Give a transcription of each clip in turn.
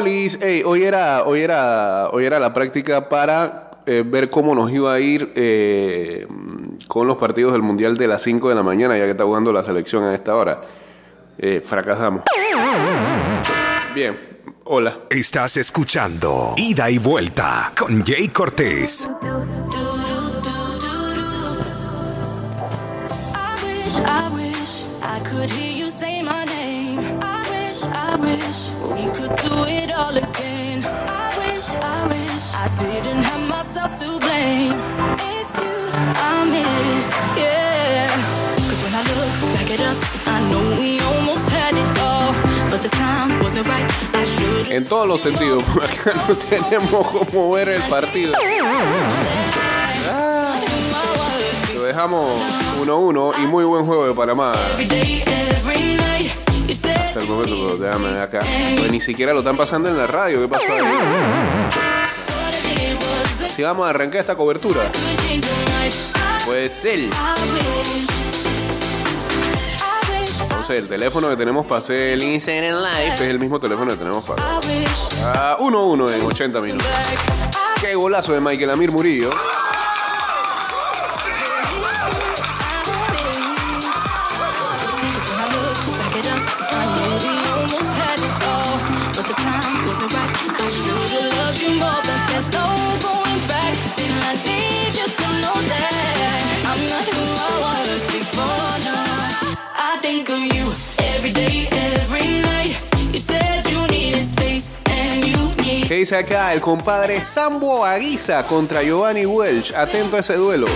Polis, ey, hoy era, hoy era, hoy era la práctica para eh, ver cómo nos iba a ir eh, con los partidos del Mundial de las 5 de la mañana, ya que está jugando la selección a esta hora. Eh, fracasamos. Bien, hola. Estás escuchando Ida y Vuelta con Jay Cortés. I wish, I wish I could hear you say my name. I wish, I wish we could do it all again. I wish, I wish I didn't have myself to blame. It's you I miss, yeah. Cause when I look back at us, I know we almost had it all. But the time wasn't right. I should En todos los sentidos, acá no tenemos cómo ver el partido. Lo dejamos 1-1 y muy buen juego de Panamá. Every day, every Ni siquiera lo están pasando en la radio. ¿Qué pasó ahí? Si vamos a arrancar esta cobertura, pues él. Entonces, el teléfono que tenemos para hacer el Instagram Live es el mismo teléfono que tenemos para. I wish Ah, 1-1 en 80 minutos. Qué golazo de Michael Amir Murillo. Dice acá? El compadre Sambo Aguiza contra Giovanni Welch. Atento a ese duelo.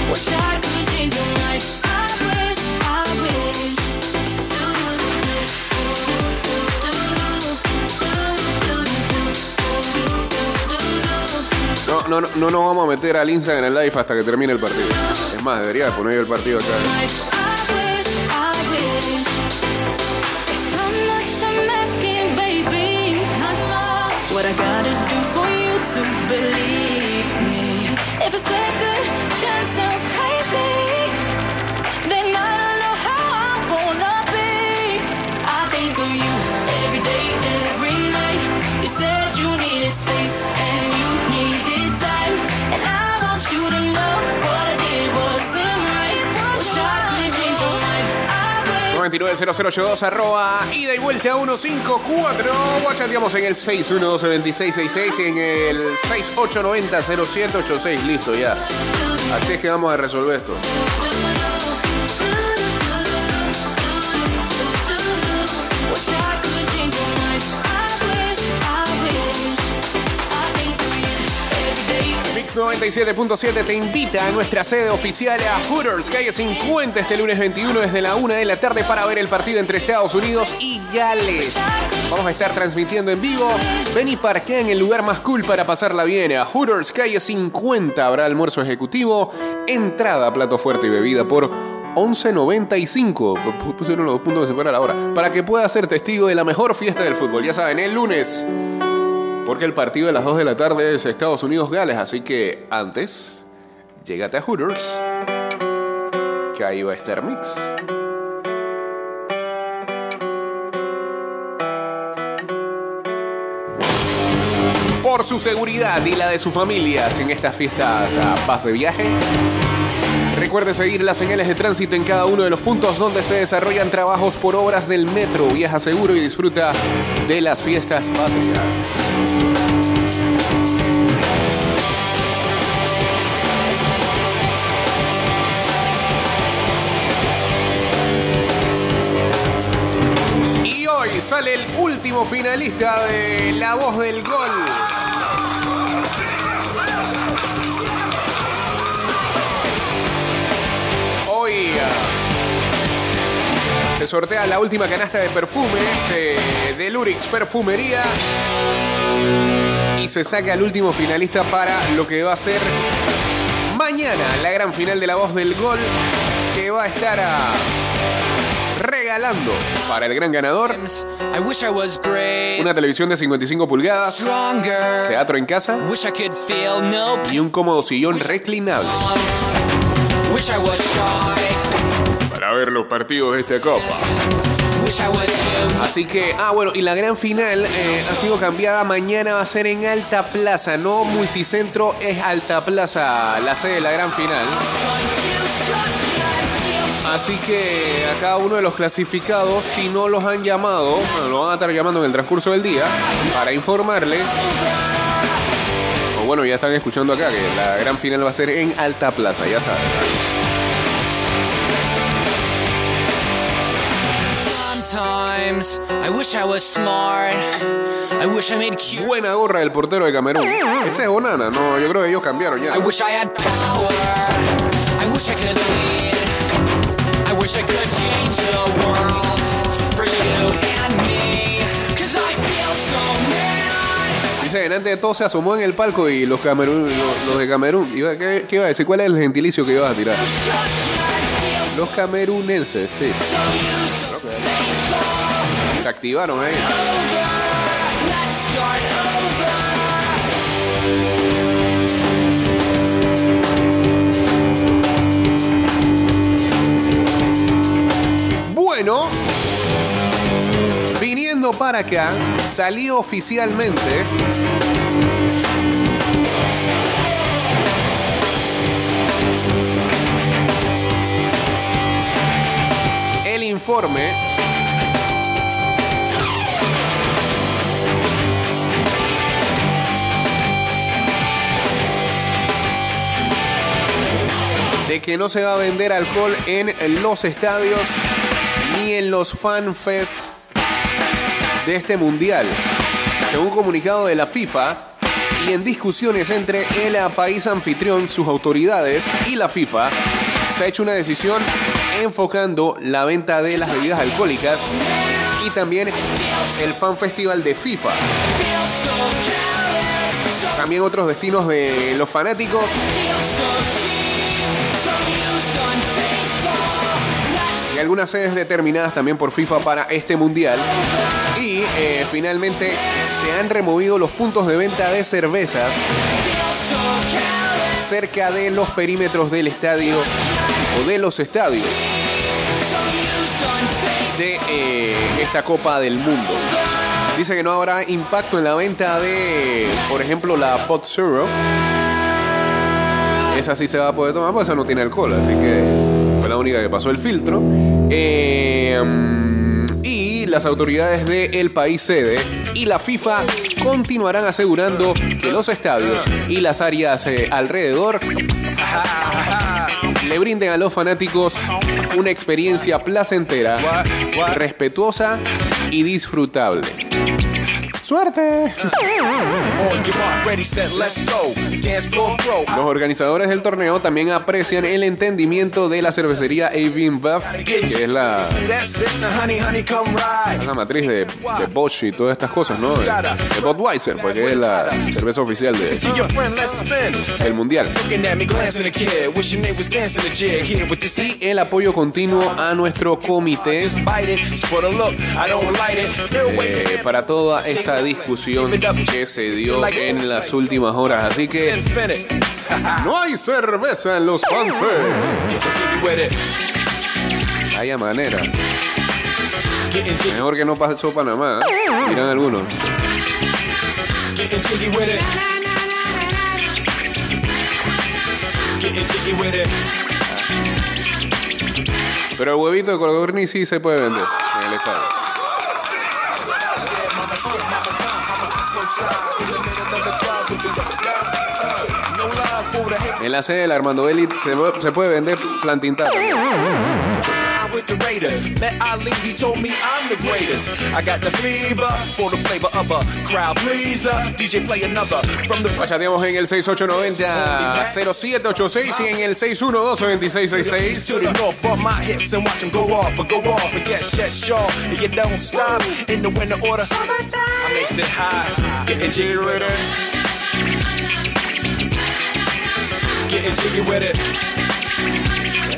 No, no, no, no nos vamos a meter al Instagram en el live hasta que termine el partido. Es más, debería de poner el partido acá. To believe 290082 arroba ida y vuelta 154. Guachateamos en el 612-2666 y en el 6890-0786. Listo ya. Así es que vamos a resolver esto. You every day. Mix 97.7 te invita a nuestra sede oficial a Hooters, calle 50, este lunes 21 desde la 1 de la tarde para ver el partido entre Estados Unidos y Gales. Vamos a estar transmitiendo en vivo. Ven y parquea en el lugar más cool para pasarla bien. A Hooters, calle 50, habrá almuerzo ejecutivo, entrada, plato fuerte y bebida por 11.95. P- Pusieron los dos puntos de separar ahora. Para que pueda ser testigo de la mejor fiesta del fútbol. Ya saben, el lunes. Porque el partido de las 2 de la tarde es Estados Unidos-Gales, así que antes, llégate a Hooters, que ahí va a estar Mix. Por su seguridad y la de sus familias en estas fiestas a pase viaje. Recuerde seguir las señales de tránsito en cada uno de los puntos donde se desarrollan trabajos por obras del metro. Viaja seguro y disfruta de las fiestas patrias. Sale el último finalista de La Voz del Gol. Sortea la última canasta de perfumes eh, de Lurix Perfumería. Y se saca el último finalista para lo que va a ser mañana la gran final de la voz del gol. Que va a estar ah, regalando para el gran ganador una televisión de 55 pulgadas, teatro en casa y un cómodo sillón reclinable para ver los partidos de esta copa. Así que, ah, bueno, y la gran final eh, ha sido cambiada. Mañana va a ser en Alta Plaza, no Multicentro, es Alta Plaza, la sede de la gran final. Así que a cada uno de los clasificados, si no los han llamado, bueno, lo van a estar llamando en el transcurso del día para informarle. O bueno, ya están escuchando acá que la gran final va a ser en Alta Plaza, ya saben. Buena gorra del portero de Camerún. Ese es Bonana, no, yo creo que ellos cambiaron ya. I wish I had power. I wish I could lead. I wish I could change the world for you and me. Cause I feel so mad. Dice, delante de todo se asomó en el palco y los, Camerún, los, los de Camerún. ¿qué, qué iba a decir? ¿Cuál es el gentilicio que ibas a tirar? Los camerunenses, sí. Se activaron ahí. Over. Bueno, viniendo para acá, salió oficialmente el informe de que no se va a vender alcohol en los estadios ni en los fanfests de este mundial. Según comunicado de la FIFA y en discusiones entre el país anfitrión, sus autoridades y la FIFA, se ha hecho una decisión enfocando la venta de las bebidas alcohólicas y también el fan festival de FIFA. También otros destinos de los fanáticos algunas sedes determinadas también por FIFA para este mundial. Y eh, finalmente se han removido los puntos de venta de cervezas cerca de los perímetros del estadio o de los estadios de eh, esta Copa del Mundo. Dice que no habrá impacto en la venta de, por ejemplo, la Pot Zero. Esa sí se va a poder tomar, pues esa no tiene alcohol, así que la única que pasó el filtro. Eh, y las autoridades del país sede y la FIFA continuarán asegurando que los estadios y las áreas eh, alrededor le brinden a los fanáticos una experiencia placentera, respetuosa y disfrutable. ¡Suerte! Los organizadores del torneo también aprecian el entendimiento de la cervecería Avin Buff, que es la, matriz de, de Bosch y todas estas cosas, ¿no? De, Budweiser, porque es la cerveza oficial del mundial. Y el apoyo continuo a nuestro comité eh, para toda esta discusión que se dio en las últimas horas. Así que no hay cerveza en los fanfare. Getting jiggy with it. Hay manera. Mejor que no pasó Panamá, ¿eh? algunos. Pero el huevito de codorniz sí se puede vender en el estadio. En la sede del Armando Belli se, pu- se puede vender plantintada. The Raiders. Let Ali, he told me I'm the greatest. I got the fever for the flavor of a crowd pleaser. DJ play another from the Chateamos en el 6890-0786 y en el 612-2666. to the north, bump my hips and watch them go off, but go off, but yes, yes, sure. And you don't stop in the winter order. I makes it high, getting jiggy with it. Getting jiggy with it.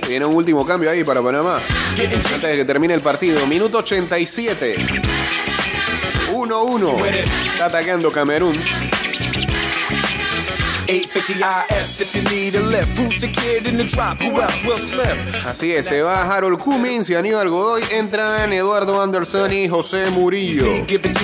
Viene un último cambio ahí para Panamá. Antes de que termine el partido. Minuto 87. 1-1. Está atacando Camerún. 850 IS if you need a lift. Who's the kid in the drop? Who else? Will Smith. Así es, se va Harold Cummings y Aníbal Godoy. Entran Eduardo Anderson y José Murillo.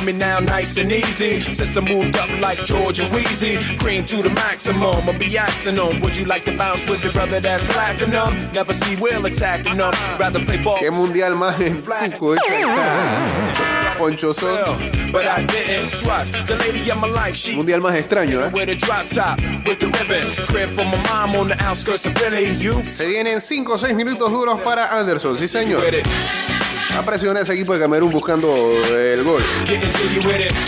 Me now, nice and easy. Since I moved up like George and Wheezy, cream to the maximum. I'll be axing them. Would you like to bounce with your brother that's platinum? Never see Will attacking them. Rather play ball. ¿Qué mundial más en tuco está? Ponchoso. But I didn't trust the lady of my life. She Mundial más extraño, ¿eh? with a drop top, with the ribbon. Crib for my mom on the outskirts of Philly. You Se vienen 5 o 6 minutos duros para Anderson, sí señor. Ha presionado ese equipo de Camerún buscando el gol.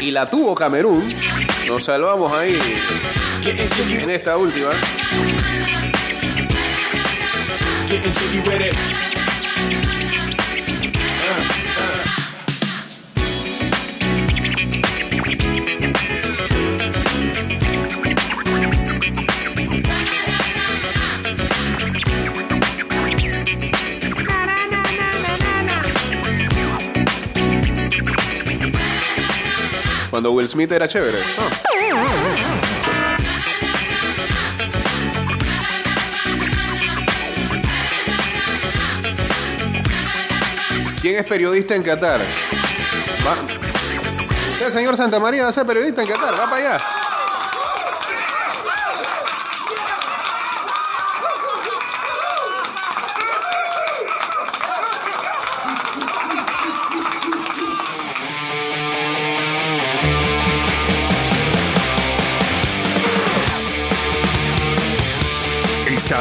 Y la tuvo Camerún. Nos salvamos ahí en esta última. Cuando Will Smith era chévere. Ah. ¿Quién es periodista en Qatar? Usted, señor Santa María, va a ser periodista en Qatar. Va para allá.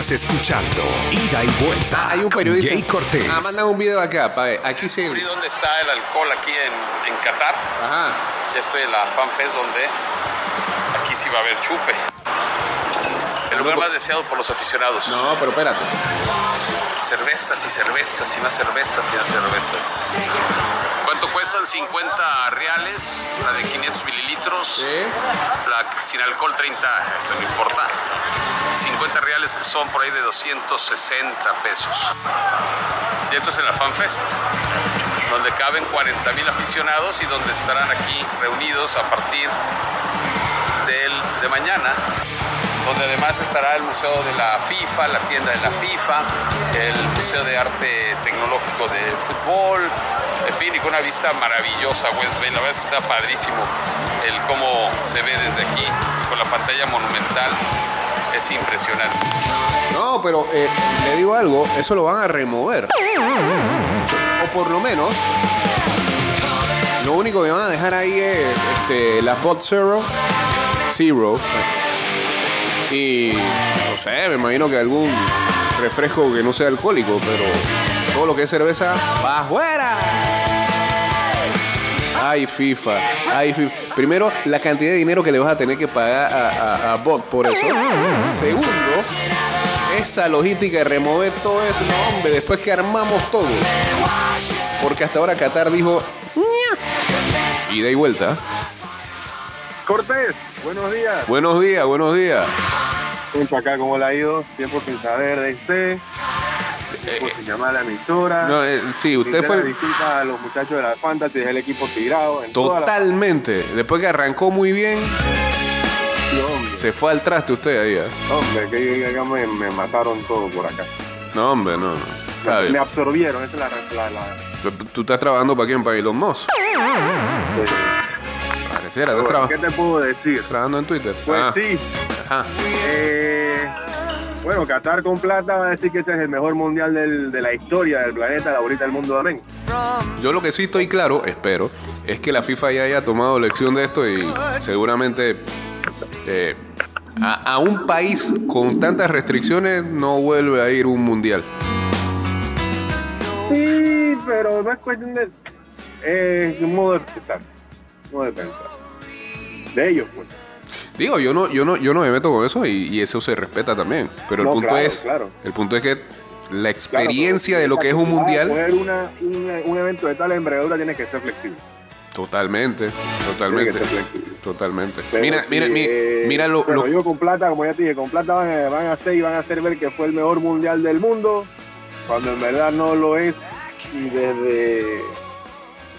Estás escuchando Ida y Vuelta Hay un periodista. Jay Cortés. Ah, manda un video acá. pa' ver. Aquí se. descubrí dónde está el alcohol aquí en, en Qatar. Ajá. Ya estoy en la FanFest donde aquí sí va a haber chupe. El lugar más deseado por los aficionados. No, pero espérate. Cervezas y cervezas y más cervezas y más cervezas. ¿Cuánto cuestan? 50 reales, la de 500 mililitros, Sí. la sin alcohol 30, eso no importa. 50 reales que son por ahí de 260 pesos. Y esto es en la FanFest, donde caben 40 mil aficionados y donde estarán aquí reunidos a partir del, de mañana, donde además estará el Museo de la FIFA, la tienda de la FIFA, el Museo de Arte Tecnológico de Fútbol, en fin, y con una vista maravillosa, West Bay. La verdad es que está padrísimo el cómo se ve desde aquí, con la pantalla monumental. Es impresionante. No, pero eh, le digo algo, eso lo van a remover. O por lo menos, lo único que van a dejar ahí es este, las Bot Zero, Zero. Y no sé, me imagino que algún refresco que no sea alcohólico, pero todo lo que es cerveza va afuera. Ay, FIFA. Ay, FIFA. Primero, la cantidad de dinero que le vas a tener que pagar a, a- a Bot por eso. Segundo, esa logística de remover todo eso. No, hombre, después que armamos todo. Porque hasta ahora Qatar dijo. Ida y vuelta. Cortés, buenos días. Buenos días, buenos días. Acá, ¿cómo le ha ido? Tiempo sin saber de usted. Tiempo sin llamar a la emisora. No, eh, sí, usted fue el- a los muchachos de la Fantasy, del equipo tirado. En toda la- totalmente. Después que arrancó muy bien, se fue al traste usted ahí. ¿eh? hombre, que, que- que me, me mataron todo por acá. No, hombre, no, no. Me, absorbieron, esa es la... la, la- ¿Tú estás trabajando para quién? ¿Para Elon Musk? eh, Pareciera, bueno, ¿Qué te puedo decir? trabajando en Twitter. Pues Ah, sí, ajá. eh, bueno, Qatar con plata va a decir que este es el mejor mundial del- de la historia del planeta, la ahorita del mundo, amén. Yo lo que sí estoy claro, espero, es que la FIFA ya haya tomado lección de esto y seguramente eh, a, a un país con tantas restricciones no vuelve a ir un mundial. Sí, pero no es cuestión de. Es un modo de pensar. Un modo de pensar. De ellos, pues. Digo, yo no, yo no, yo no me meto con eso y, y eso se respeta también. Pero el No, punto claro, es, claro. el punto es que la Claro, experiencia pero de lo que es un mundial, poder una, un, un evento de tal envergadura tiene que ser flexible. totalmente, totalmente, totalmente. Pero Mira, mira, mi- eh, mira lo, bueno, lo- yo con plata, como ya te dije, con plata van a, van a hacer y van a hacer ver que fue el mejor mundial del mundo, cuando en verdad no lo es. Y desde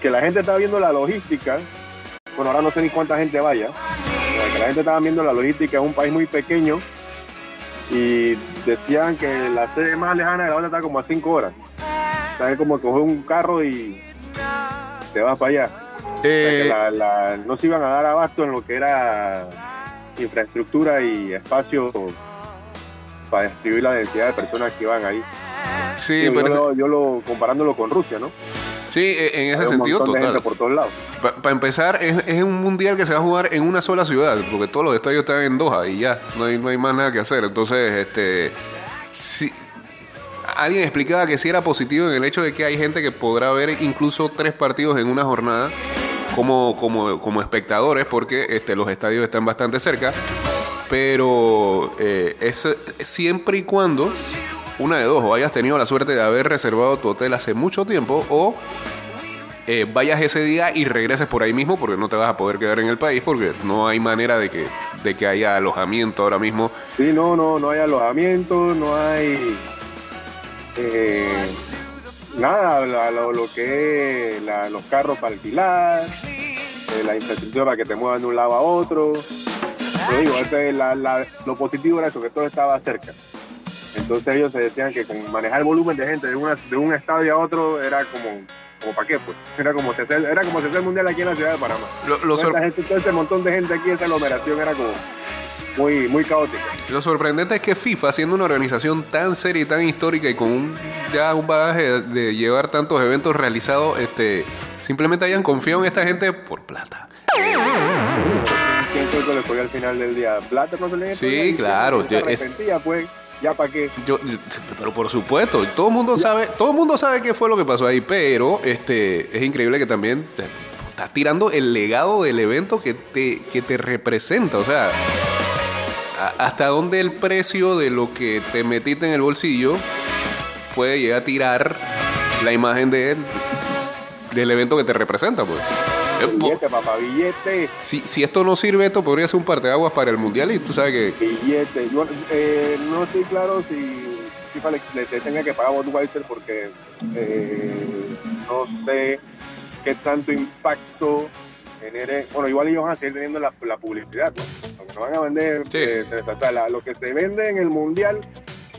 que la gente está viendo la logística, bueno, ahora no sé ni cuánta gente vaya, la gente estaba viendo la logística, es un país muy pequeño y decían que la sede más lejana de la otra está como a 5 horas. O sea, es como coger un carro y te vas para allá. O sea, que Eh, la- la- no se iban a dar abasto en lo que era infraestructura y espacio para distribuir la densidad de personas que iban ahí. sí, pero- lo, yo lo comparándolo con Rusia, ¿no? Sí, eh, en ese Hay un sentido, de total. gente por todos lados. Para empezar, es, es un mundial que se va a jugar en una sola ciudad, porque todos los estadios están en Doha y ya, no hay, no hay más nada que hacer. Entonces, este, si, alguien explicaba que sí era positivo en el hecho de que hay gente que podrá ver incluso tres partidos en una jornada como, como, como espectadores, porque este, los estadios están bastante cerca, pero eh, es siempre y cuando, una de dos, o hayas tenido la suerte de haber reservado tu hotel hace mucho tiempo, o eh, vayas ese día y regreses por ahí mismo porque no te vas a poder quedar en el país porque no hay manera de que, de que haya alojamiento ahora mismo. Sí, no, no, no hay alojamiento, no hay eh, nada, lo, que es la- los carros para alquilar, eh, la infraestructura para que te muevan de un lado a otro. Digo, lo positivo era eso, que todo estaba cerca. Entonces ellos se decían que con manejar el volumen de gente de, una, de un estadio a otro era como, como para qué, pues. Era como si hacer, era como si hacer el mundial aquí en la ciudad de Panamá. Lo, sor- gente, todo ese montón de gente aquí, esa aglomeración era como muy, muy caótica. lo sorprendente es que FIFA, siendo una organización tan seria y tan histórica y con un, ya un bagaje de, llevar tantos eventos realizados, este, simplemente hayan confiado en esta gente por plata. ¿Quién fue que le al final del día? ¿Plata no se le Sí, claro, Se yo- es- arrepentía, pues, ya para qué. Yo, pero por supuesto, todo el mundo sabe, todo el mundo sabe qué fue lo que pasó ahí, pero este es increíble que también te- estás tirando el legado del evento que te, que te representa, o sea, a- hasta dónde el precio de lo que te metiste en el bolsillo puede llegar a tirar la imagen de él, del evento que te representa, pues. Eh, Billete, papá, billete, Si, si esto no sirve, esto podría ser un parteaguas para el mundial y tú sabes que billete. Yo eh, no estoy claro si FIFA le, tenga que pagar a Budweiser porque eh, no sé qué tanto impacto genere. Bueno, igual ellos van a seguir teniendo la, la publicidad, ¿no? Van a vender, Sí. eh, o sea, la- lo que se vende en el mundial,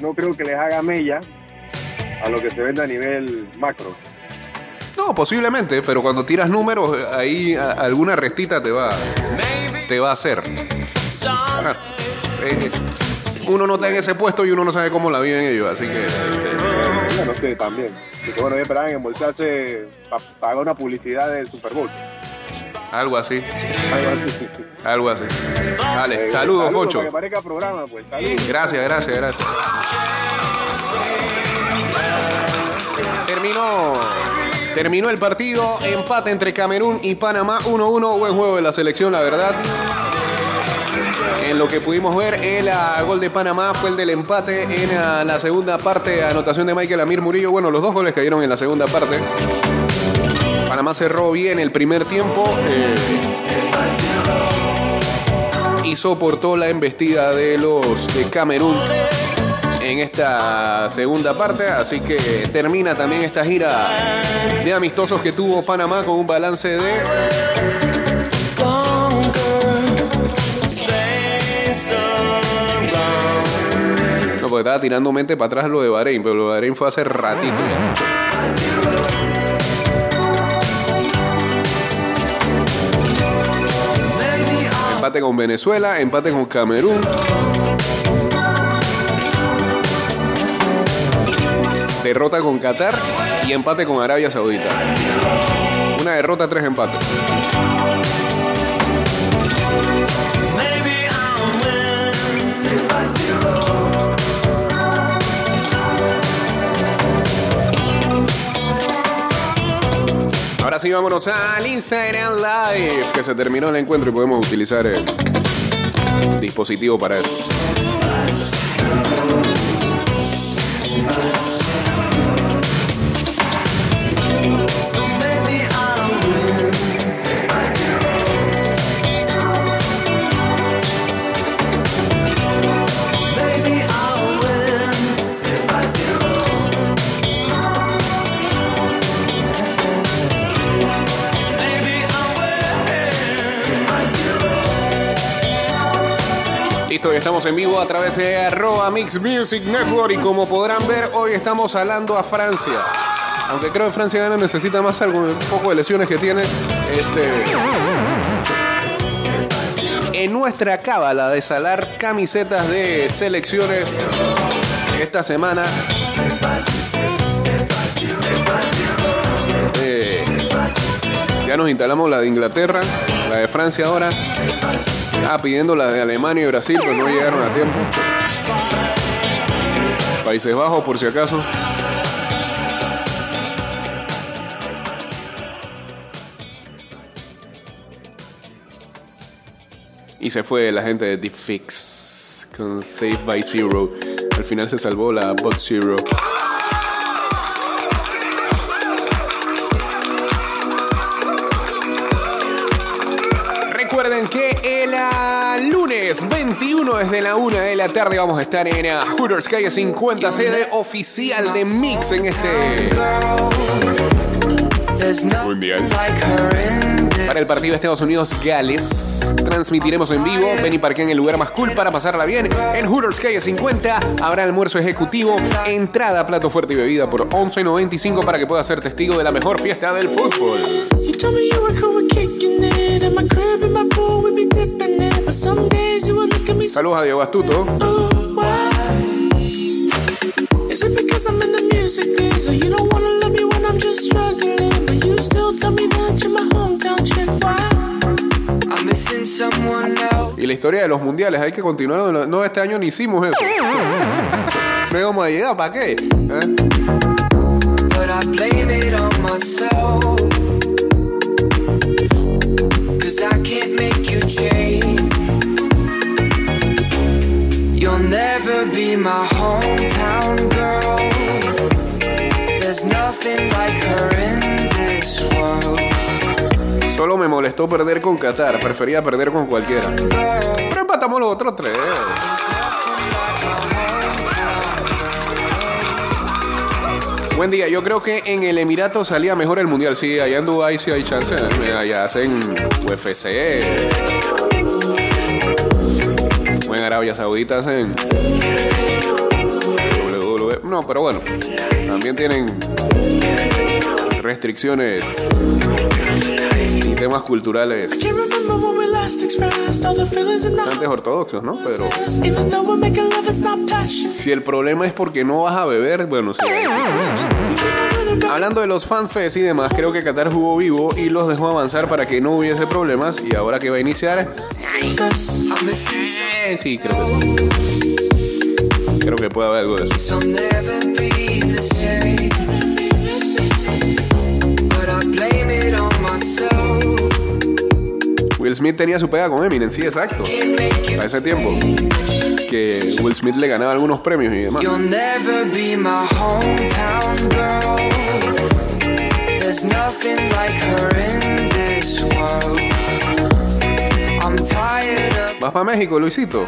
no creo que les haga mella a lo que se vende a nivel macro. No, posiblemente, pero cuando tiras números, ahí a- alguna restita te va, te va a hacer. Eh, eh, uno no está en ese puesto y uno no sabe cómo la viven ellos, así que este, Bueno, sí, también. Porque bueno, ellos esperaban embolsarse para pagar una publicidad del Super Bowl. algo así, Algo así. algo así. Dale, Eh, saludos, Foncho. Para que parezca programa, pues. Saludos. Gracias, gracias, gracias. Terminó. Terminó el partido. Empate entre Camerún y Panamá. 1-1. Buen juego de la selección, la verdad. En lo que pudimos ver, el ah, gol de Panamá fue el del empate en ah, la segunda parte. Anotación de Michael Amir Murillo. Bueno, los dos goles cayeron en la segunda parte. Panamá cerró bien el primer tiempo. eh, y soportó la embestida de los de Camerún en esta segunda parte. Así que termina también esta gira de amistosos que tuvo Panamá con un balance de No, porque estaba tirando mente para atrás lo de Bahrein, pero lo de Bahrein fue hace ratito. Empate con Venezuela, empate con Camerún. Derrota con Qatar y empate con Arabia Saudita. Una derrota, tres empates. Ahora sí, vámonos al Instagram Live, que se terminó el encuentro y podemos utilizar el dispositivo para eso. Listo, estamos en vivo a través de arroba Mix Music Network y como podrán ver, hoy estamos hablando a Francia. Aunque creo que Francia gana necesita más algo, un poco de lesiones que tiene. Este, en nuestra cábala de salar camisetas de selecciones esta semana. eh, ya nos instalamos la de Inglaterra, la de Francia ahora. Ah, pidiendo la de Alemania y Brasil, pues no llegaron a tiempo. Países Bajos, por si acaso. Y se fue la gente de The Fix con Save by Zero. Al final se salvó la Bot Zero. 21 desde la 1 de la tarde vamos a estar en ah, Hooters Calle 50, sede oficial de Mix en este Mundial. Para el partido de Estados Unidos-Gales, transmitiremos en vivo. Ven y parquea en el lugar más cool para pasarla bien. En Hooters Calle 50 habrá almuerzo ejecutivo, entrada, plato fuerte y bebida por 11.95 para que puedas ser testigo de la mejor fiesta del fútbol. You Saludos a Diego Astuto. Y la historia de los mundiales, hay que continuar. No, no, este año ni hicimos eso. No íbamos a llegar, ¿para qué? ¿Eh? Solo me molestó perder con Qatar. Prefería perder con cualquiera. Pero empatamos los otros tres. Buen día, yo creo que en el Emirato salía mejor el mundial. Sí, allá en Dubai sí hay chance. ¿eh? Allá hacen UFC. En Arabia Saudita hacen. WWE. No, pero bueno. También tienen restricciones y temas culturales Bastante ortodoxos, ¿no? Pero si el problema es porque no vas a beber, bueno, sí. Hablando de los fanfests y demás, creo que Qatar jugó vivo y los dejó avanzar para que no hubiese problemas. Y ahora que va a iniciar, sí, creo que Creo que puede haber algo de eso. But I blame it on myself. Will Smith tenía su pega con Eminem, sí, exacto. A ese tiempo. Que Will Smith le ganaba algunos premios y demás. ¿Vas para México, Luisito?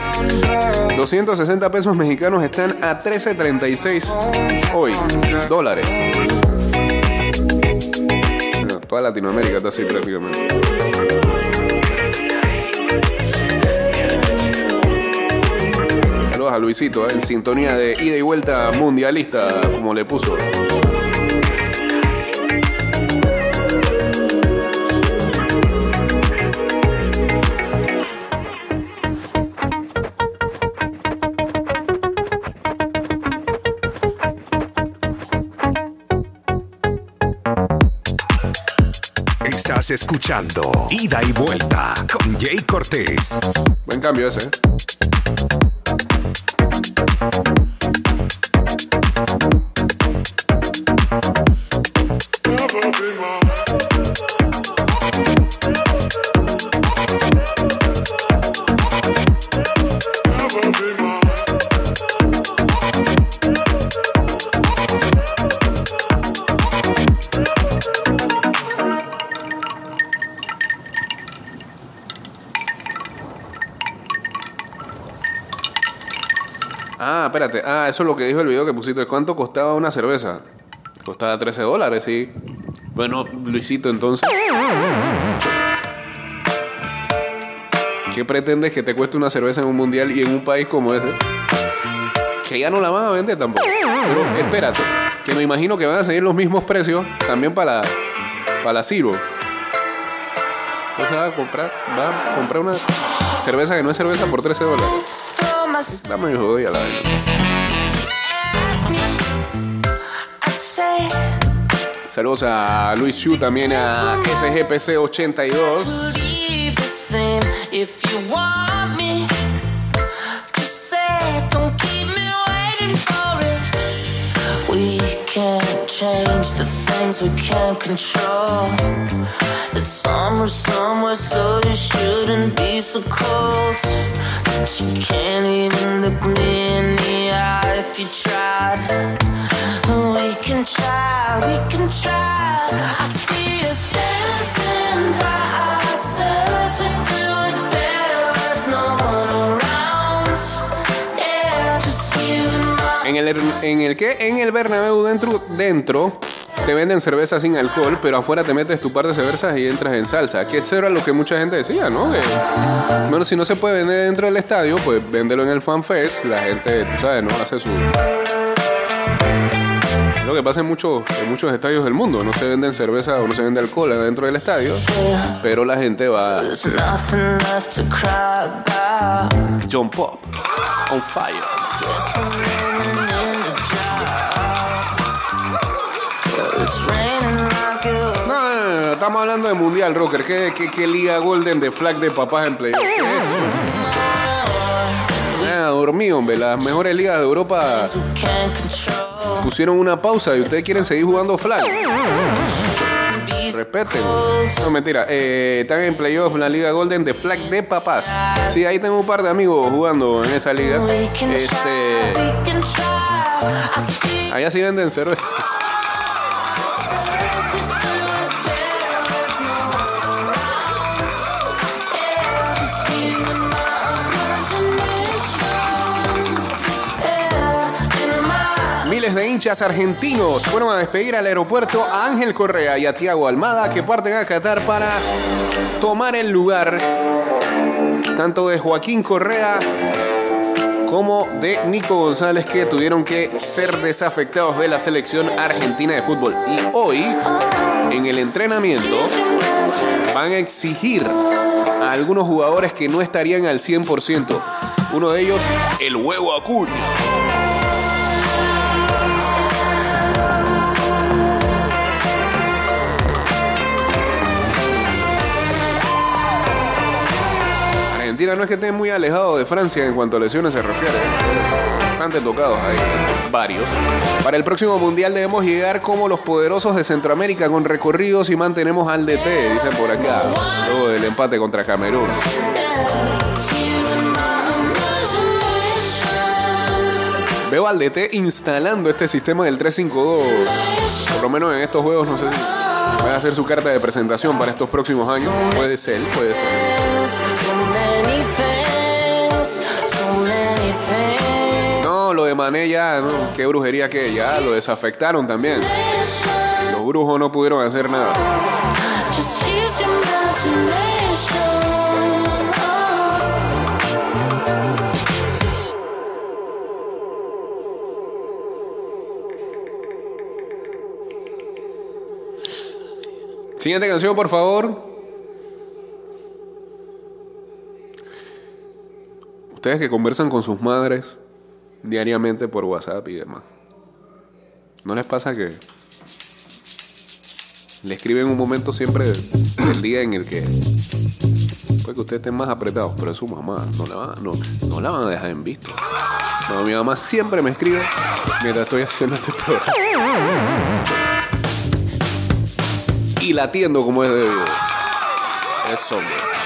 260 pesos mexicanos están a 13.36 hoy. Dólares. Bueno, toda Latinoamérica está así prácticamente. Saludos a Luisito, ¿eh? en sintonía de ida y vuelta mundialista, como le puso. Estás escuchando Ida y Vuelta con Jay Cortés. Buen cambio ese. Ah, eso es lo que dijo el video que pusiste. ¿Cuánto costaba una cerveza? Costaba 13 dólares, sí. Bueno, Luisito, entonces. ¿Qué pretendes que te cueste una cerveza en un mundial y en un país como ese? Que ya no la van a vender tampoco. Pero espérate, que me imagino que van a seguir los mismos precios también para, para la Zero. Entonces va a comprar, va a comprar una cerveza que no es cerveza por 13 dólares. Dame mi jodida la vaina. Saludos a Luis Xu, también a SGPC82. Can't change the things we can't control. It's summer somewhere, so you shouldn't be so cold. But you can't even look me in the eye if you tried. We can try, we can try. I see us dancing by En el, en el que en el Bernabéu dentro, dentro te venden cerveza sin alcohol, pero afuera te metes tu par de cervezas y entras en salsa. Que eso era lo que mucha gente decía, ¿no? Que, bueno, si no se puede vender dentro del estadio, pues véndelo en el Fan Fest. La gente, tú sabes, ¿no? Hace su... Es Lo que pasa en muchos, en muchos estadios del mundo, no se venden cerveza o no se vende alcohol dentro del estadio, pero la gente va There's nothing left to cry about. John Pop, on fire. No, no, no, no, estamos hablando de Mundial, Rocker. ¿Qué, qué, qué liga golden de flag de papás en playoff? ¿Qué es eso? Dormido, hombre. Las mejores ligas de Europa pusieron una pausa y ustedes quieren seguir jugando flag. Respeten. No, mentira. Eh, están en playoff la liga golden de flag de papás. Sí, ahí tengo un par de amigos jugando en esa liga. Este, allá sí venden cerveza. Argentinos fueron a despedir al aeropuerto a Ángel Correa y a Tiago Almada que parten a Qatar para tomar el lugar tanto de Joaquín Correa como de Nico González que tuvieron que ser desafectados de la selección argentina de fútbol. Y hoy, en el entrenamiento, van a exigir a algunos jugadores que no estarían al 100%. Uno de ellos, el huevo Acuña. Argentina no es que esté muy alejado de Francia en cuanto a lesiones se refiere. Bastante tocados ahí, varios. Para el próximo mundial debemos llegar como los poderosos de Centroamérica con recorridos y mantenemos al DT, dicen por acá. Luego del empate contra Camerún. Veo al DT instalando este sistema del 352. Por lo menos en estos juegos, no sé si va a hacer su carta de presentación para estos próximos años. Puede ser, puede ser. Lo de Mané qué brujería que ya lo desafectaron también. Los brujos no pudieron hacer nada. Siguiente canción, por favor. Ustedes que conversan con sus madres diariamente por WhatsApp y demás. ¿No les pasa que le escriben un momento siempre del día en el que puede que ustedes estén más apretados, pero es su mamá, no la, van, no, no la van a dejar en visto. No, mi mamá siempre me escribe mientras estoy haciendo este programa. Y la atiendo como es debido. Eso, hombre.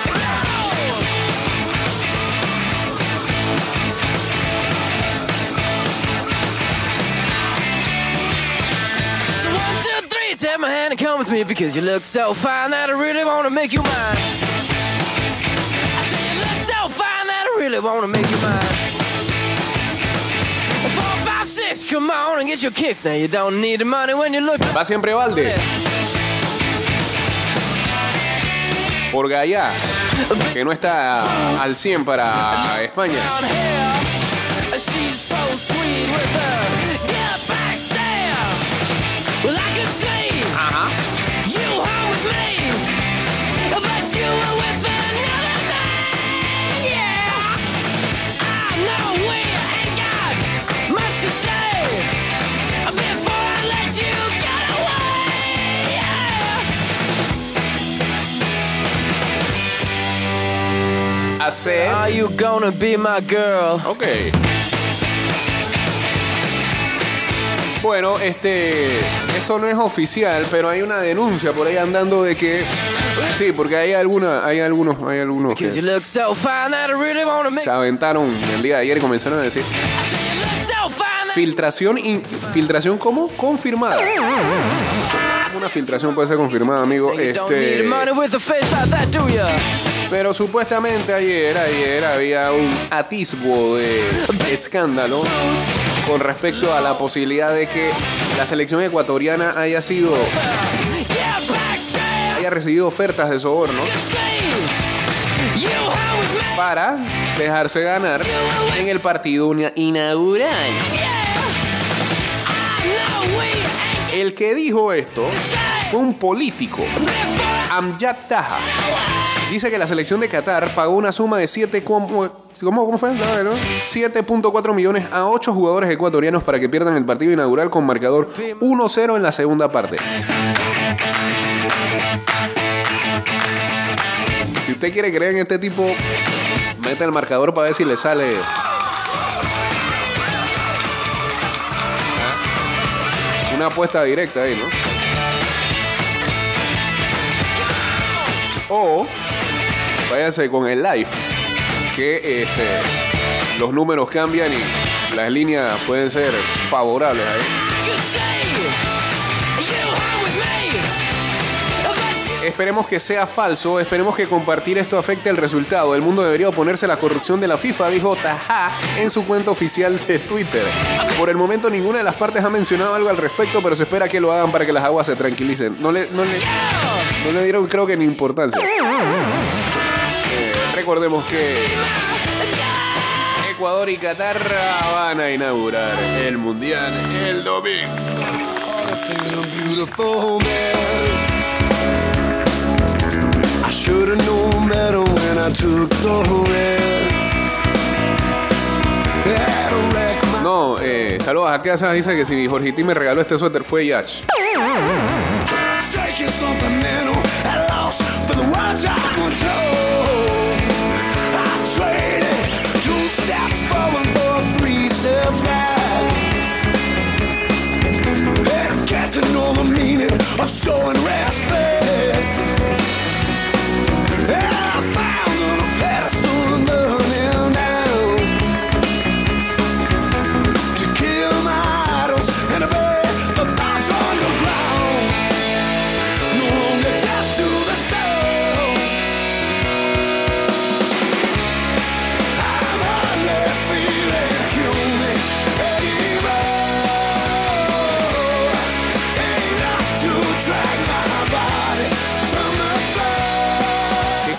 Because you look so fine that I really wanna make make you mine. Come on and get your kicks. Now you don't need money when you look. Va siempre Valde. Por Gallá. que no está al 100 para España. Hace. Are you gonna be my girl? Ok. Bueno, este. Esto no es oficial, pero hay una denuncia por ahí andando de que. Sí, porque hay alguna, hay algunos, hay algunos que look so fine that I really wanna make se aventaron el día de ayer y comenzaron a decir I so fine filtración in- filtración como confirmada. Una filtración puede ser confirmada, amigo. Este, pero supuestamente ayer, ayer había un atisbo de escándalo con respecto a la posibilidad de que la selección ecuatoriana haya sido haya recibido ofertas de soborno para dejarse ganar en el partido ina- inaugural. El que dijo esto fue un político, Amjad Taha. Dice que la selección de Qatar pagó una suma de 7 como- ¿Cómo, cómo fue? ¿no? 7.4 millones a 8 jugadores ecuatorianos para que pierdan el partido inaugural con marcador 1-0 en la segunda parte. Si usted quiere creer en este tipo, mete el marcador para ver si le sale. Una apuesta directa ahí, ¿no? O váyase con el live, que este, los números cambian y las líneas pueden ser favorables ahí. Esperemos que sea falso, esperemos que compartir esto afecte el resultado. El mundo debería oponerse a la corrupción de la FIFA, dijo Taha en su cuenta oficial de Twitter. Por el momento ninguna de las partes ha mencionado algo al respecto, pero se espera que lo hagan para que las aguas se tranquilicen. No le, no le, no le dieron creo que ni importancia. Recordemos que Ecuador y Qatar van a inaugurar el Mundial el domingo. known better when I took the No, eh, saludos a casa. Dice que si Jorgiti me regaló este suéter fue Yash. I'm showing rest.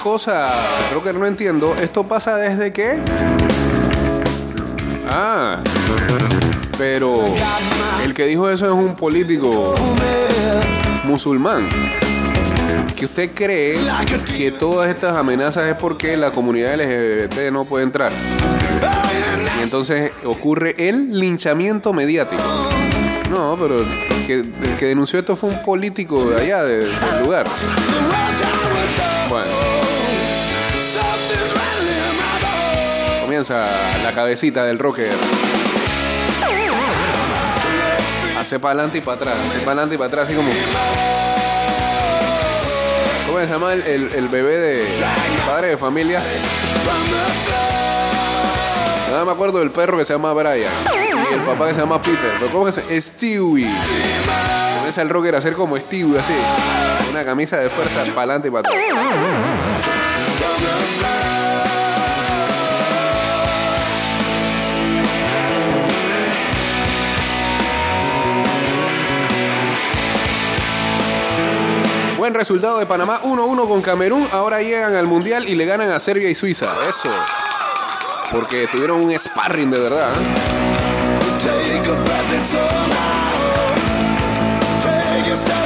Cosa? Creo que no entiendo. ¿Esto pasa desde qué? Ah. Pero el que dijo eso es un político musulmán. Que usted cree que todas estas amenazas es porque la comunidad LGBT no puede entrar. Y entonces ocurre el linchamiento mediático. No, pero el que, el que denunció esto fue un político de allá, de- del lugar. Bueno. Comienza la cabecita del rocker. Hace para adelante y para atrás, hace para adelante y para atrás, así como. ¿Cómo se llama el, bebé de padre de familia? Nada me acuerdo del perro que se llama Brian y el papá que se llama Peter. Pero ¿cómo Stewie. Comienza el rocker a hacer como Stewie, así. Una camisa de fuerza para adelante y para atrás. Buen resultado de Panamá 1-1 con Camerún. Ahora llegan al Mundial y le ganan a Serbia y Suiza. Eso. Porque tuvieron un sparring de verdad. ¿eh?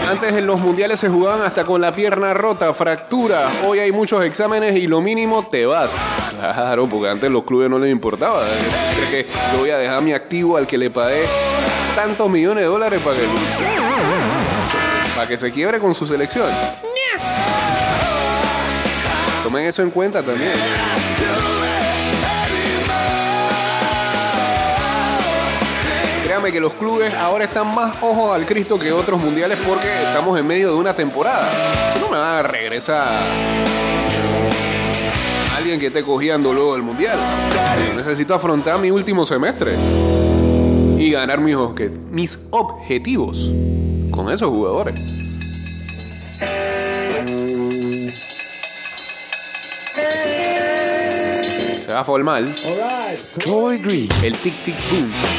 Antes en los mundiales se jugaban hasta con la pierna rota, fractura. Hoy hay muchos exámenes y lo mínimo te vas. Claro, porque antes los clubes no les importaba. ¿Crees que yo voy a dejar mi activo al que le pagué tantos millones de dólares para que, para que se quiebre con su selección? Tomen eso en cuenta también. Créame que los clubes ahora están más ojos al Cristo que otros mundiales porque estamos en medio de una temporada. No me van a regresar alguien que esté cogiendo luego del mundial. Necesito afrontar mi último semestre y ganar mis, mis objetivos con esos jugadores. Se va a formar Troy Green. el tic tic boom.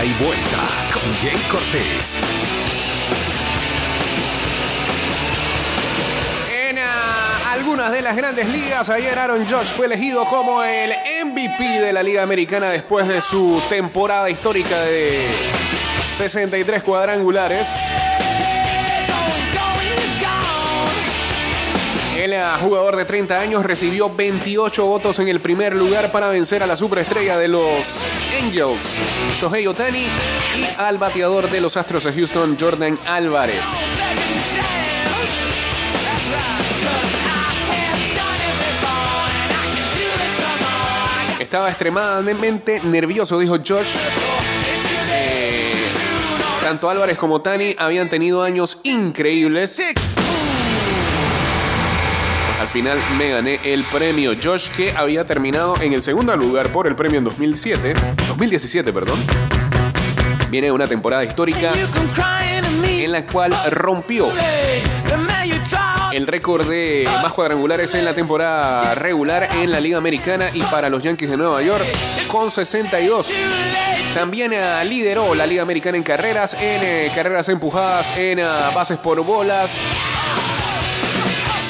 Y Vuelta con Jay Cortés. En ah, algunas de las grandes ligas, ayer Aaron Judge fue elegido como el MVP de la Liga Americana después de su temporada histórica de 63 cuadrangulares. El jugador de 30 años recibió 28 votos en el primer lugar para vencer a la superestrella de los Angels, Shohei Otani, y al bateador de los Astros de Houston, Jordan Álvarez. Estaba extremadamente nervioso, dijo Josh. Eh, tanto Álvarez como Tani habían tenido años increíbles. Al final me gané el premio. Josh, que había terminado en el segundo lugar por el premio en 2007, 2017, perdón. Viene una temporada histórica en la cual rompió el récord de más cuadrangulares en la temporada regular en la Liga Americana y para los Yankees de Nueva York con 62. También eh, lideró la Liga Americana en carreras, en eh, carreras empujadas, en eh, bases por bolas,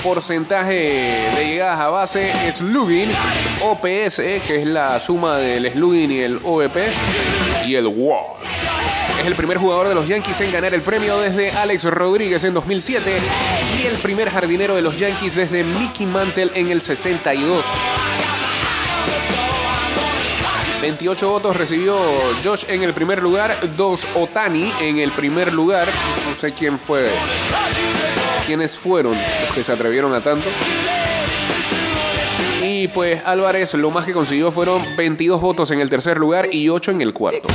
porcentaje de llegadas a base, slugging, OPS, que es la suma del slugging y el OVP, y el WAR. Es el primer jugador de los Yankees en ganar el premio desde Alex Rodríguez en 2007 y el primer jardinero de los Yankees desde Mickey Mantle en el 62. 28 votos recibió Josh en el primer lugar, dos Otani en el primer lugar. No sé quién fue, quiénes fueron los que se atrevieron a tanto. Y pues Álvarez lo más que consiguió fueron 22 votos en el tercer lugar y 8 en el cuarto.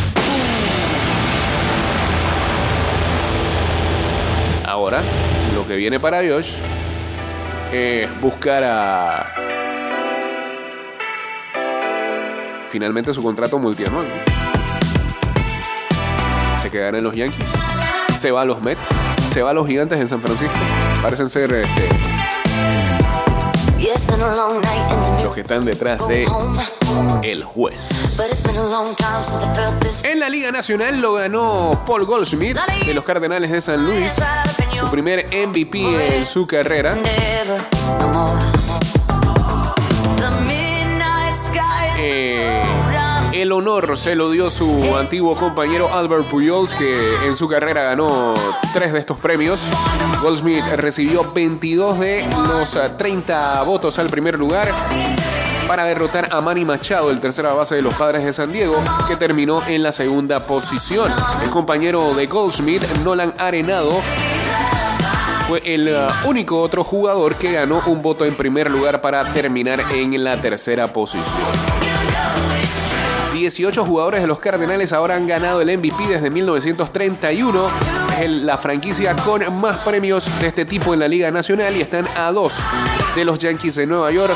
Ahora, lo que viene para Josh es buscar a finalmente su contrato multianual. Se quedará en los Yankees. Se va a los Mets. Se va a los Gigantes en San Francisco. Parecen ser este, los que están detrás de el juez. En la Liga Nacional lo ganó Paul Goldschmidt de los Cardenales de San Luis. Su primer MVP en su carrera. Honor se lo dio su antiguo compañero Albert Pujols, que en su carrera ganó tres de estos premios. Goldsmith recibió 22 de los eh, 30 votos al primer lugar para derrotar a Manny Machado, el tercera base de los Padres de San Diego, que terminó en la segunda posición. El compañero de Goldsmith, Nolan Arenado, fue el uh, único otro jugador que ganó un voto en primer lugar para terminar en la tercera posición. 18 jugadores de los Cardenales ahora han ganado el MVP desde 1931. Es la franquicia con más premios de este tipo en la Liga Nacional y están a dos de los Yankees de Nueva York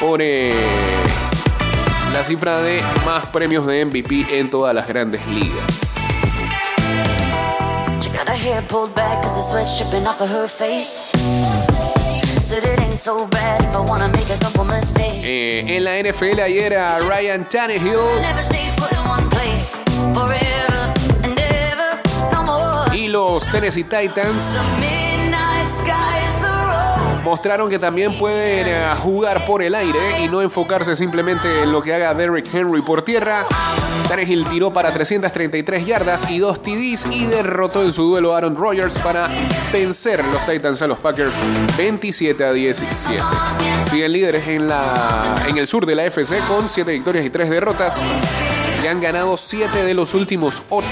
por la cifra de más premios de MVP en todas las grandes ligas. Eh, en la NFL ayer a Ryan Tannehill. Y los Tennessee Titans mostraron que también pueden eh, jugar por el aire y no enfocarse simplemente en lo que haga Derrick Henry por tierra. Tannehill tiró para 333 yardas y dos TDs y derrotó en su duelo a Aaron Rodgers para vencer los Titans a los Packers 27 a 17. Siguen líderes en, la, en el sur de la FC con 7 victorias y 3 derrotas. Y han ganado 7 de los últimos 8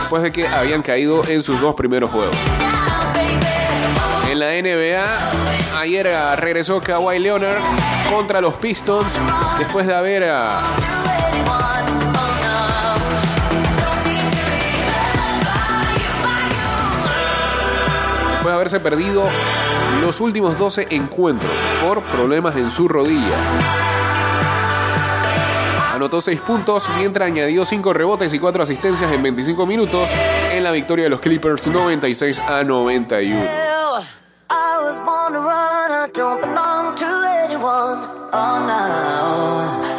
después de que habían caído en sus dos primeros juegos. En la NBA, ayer ah, regresó Kawhi Leonard contra los Pistons después de haber ah, después de haberse perdido los últimos 12 encuentros por problemas en su rodilla. Anotó 6 puntos mientras añadió 5 rebotes y 4 asistencias en 25 minutos en la victoria de los Clippers 96 a 91. I was born to I don't belong to anyone. Oh no.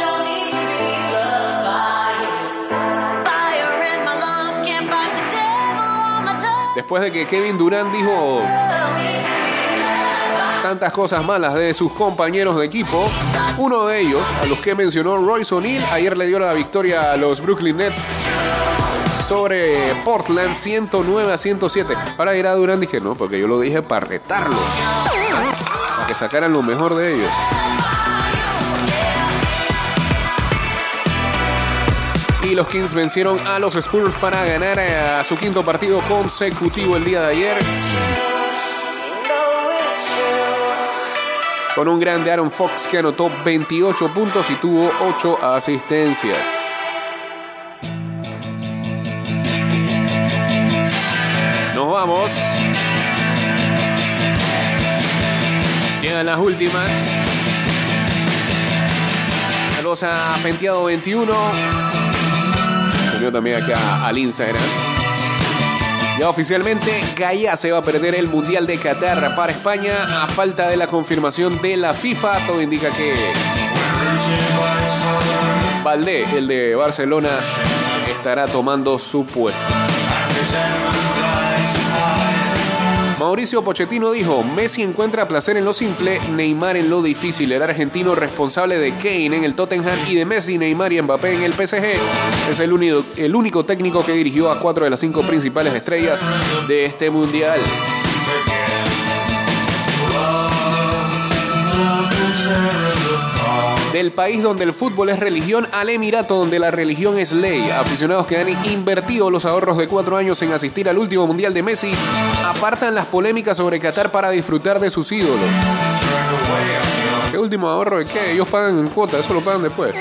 Después de que Kevin Durant dijo tantas cosas malas de sus compañeros de equipo, uno de ellos, a los que mencionó Royce O'Neal, ayer le dio la victoria a los Brooklyn Nets sobre Portland 109 a 107. Para ir a Durant dije, no, porque yo lo dije para retarlos, para que sacaran lo mejor de ellos. Y los Kings vencieron a los Spurs para ganar a su quinto partido consecutivo el día de ayer. Con un grande Aaron Fox que anotó 28 puntos y tuvo 8 asistencias. Vamos. Llegan las últimas. Saludos a Penteado 21. Unió también acá al Instagram. Ya oficialmente, Gaia se va a perder el Mundial de Qatar para España a falta de la confirmación de la FIFA. Todo indica que Valdé, el de Barcelona, estará tomando su puesto. Mauricio Pochettino dijo, Messi encuentra placer en lo simple, Neymar en lo difícil. El argentino responsable de Kane en el Tottenham y de Messi, Neymar y Mbappé en el PSG es el único, el único técnico que dirigió a cuatro de las cinco principales estrellas de este mundial. Del país donde el fútbol es religión al Emirato donde la religión es ley. Aficionados que han invertido los ahorros de cuatro años en asistir al último mundial de Messi apartan las polémicas sobre Qatar para disfrutar de sus ídolos. ¿Qué último ahorro de qué? Ellos pagan en cuota, eso lo pagan después.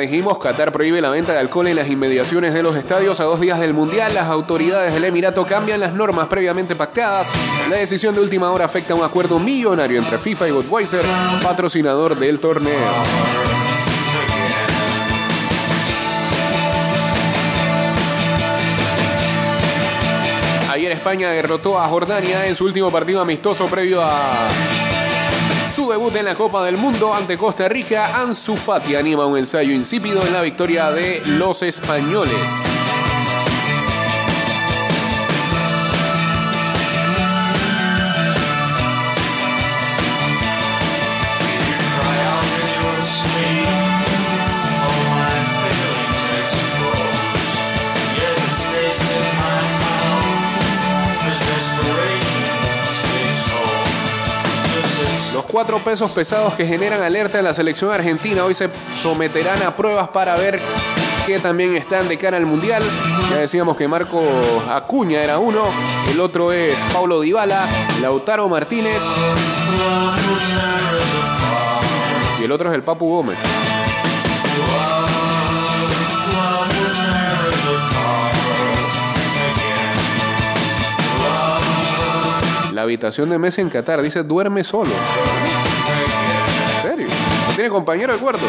Dijimos, Qatar prohíbe la venta de alcohol en las inmediaciones de los estadios a dos días del Mundial. Las autoridades del Emirato cambian las normas previamente pactadas. La decisión de última hora afecta un acuerdo millonario entre FIFA y Budweiser, patrocinador del torneo. Ayer España derrotó a Jordania en su último partido amistoso previo a su debut en la Copa del Mundo ante Costa Rica. Ansu Fati anima un ensayo insípido en la victoria de los españoles. Cuatro pesos pesados que generan alerta en la selección argentina. Hoy se someterán a pruebas para ver que también están de cara al Mundial. Ya decíamos que Marco Acuña era uno, el otro es Paulo Dybala, Lautaro Martínez y el otro es el Papu Gómez. La habitación de Messi en Qatar dice duerme solo. ¿En serio? ¿No tiene compañero de cuarto?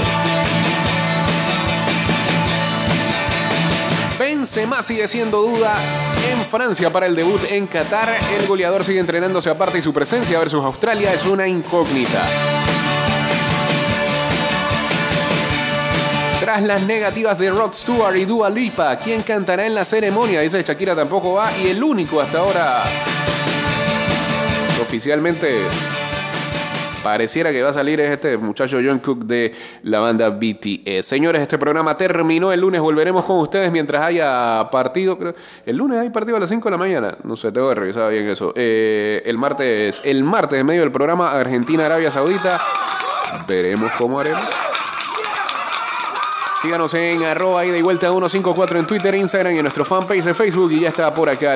Benzema sigue siendo duda en Francia para el debut en Qatar. El goleador sigue entrenándose aparte y su presencia versus Australia es una incógnita. Tras las negativas de Rod Stewart y Dua Lipa, ¿quién cantará en la ceremonia? Dice Shakira tampoco va y el único hasta ahora oficialmente pareciera que va a salir es este muchacho John Cook de la banda BTS. Señores, este programa terminó. El lunes volveremos con ustedes mientras haya partido. El lunes hay partido a las 5 de la mañana. No sé, tengo que revisar bien eso. Eh, el martes, el martes en medio del programa Argentina-Arabia Saudita. Veremos cómo haremos. Síganos en arroba y vuelta 154 en Twitter, Instagram y en nuestro fanpage de Facebook. Y ya está por acá.